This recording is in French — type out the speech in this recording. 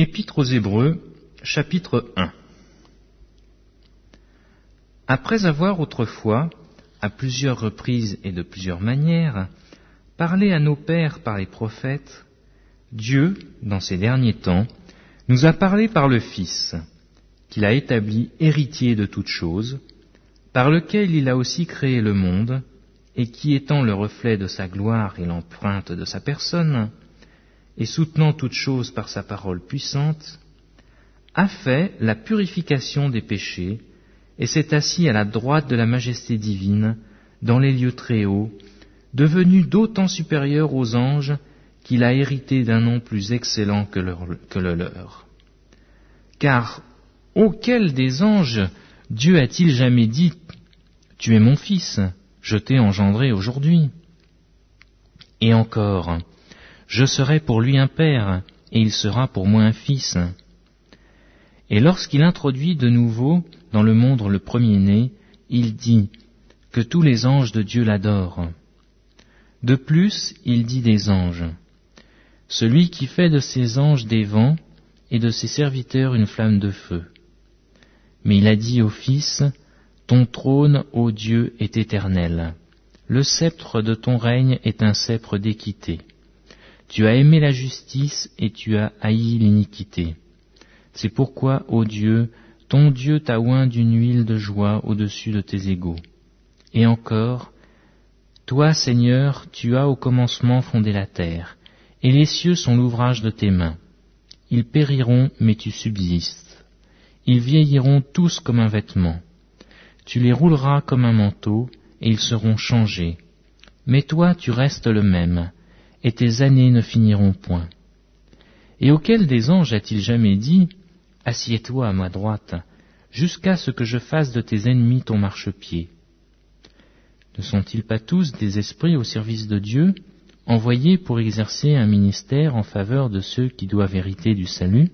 Épître aux Hébreux, chapitre 1 Après avoir autrefois, à plusieurs reprises et de plusieurs manières, parlé à nos pères par les prophètes, Dieu, dans ces derniers temps, nous a parlé par le Fils, qu'il a établi héritier de toutes choses, par lequel il a aussi créé le monde, et qui étant le reflet de sa gloire et l'empreinte de sa personne, et soutenant toutes choses par sa parole puissante, a fait la purification des péchés, et s'est assis à la droite de la majesté divine, dans les lieux très hauts, devenu d'autant supérieur aux anges qu'il a hérité d'un nom plus excellent que, que le leur. Car auquel des anges Dieu a-t-il jamais dit Tu es mon fils, je t'ai engendré aujourd'hui Et encore, je serai pour lui un père, et il sera pour moi un fils. Et lorsqu'il introduit de nouveau dans le monde le premier-né, il dit que tous les anges de Dieu l'adorent. De plus, il dit des anges, celui qui fait de ses anges des vents et de ses serviteurs une flamme de feu. Mais il a dit au Fils, Ton trône, ô Dieu, est éternel. Le sceptre de ton règne est un sceptre d'équité. Tu as aimé la justice et tu as haï l'iniquité. C'est pourquoi, ô Dieu, ton Dieu t'a oint d'une huile de joie au-dessus de tes égaux. Et encore, toi, Seigneur, tu as au commencement fondé la terre, et les cieux sont l'ouvrage de tes mains. Ils périront, mais tu subsistes. Ils vieilliront tous comme un vêtement. Tu les rouleras comme un manteau, et ils seront changés. Mais toi, tu restes le même, et tes années ne finiront point. Et auquel des anges a-t-il jamais dit, Assieds-toi à ma droite, jusqu'à ce que je fasse de tes ennemis ton marchepied Ne sont-ils pas tous des esprits au service de Dieu, envoyés pour exercer un ministère en faveur de ceux qui doivent hériter du salut?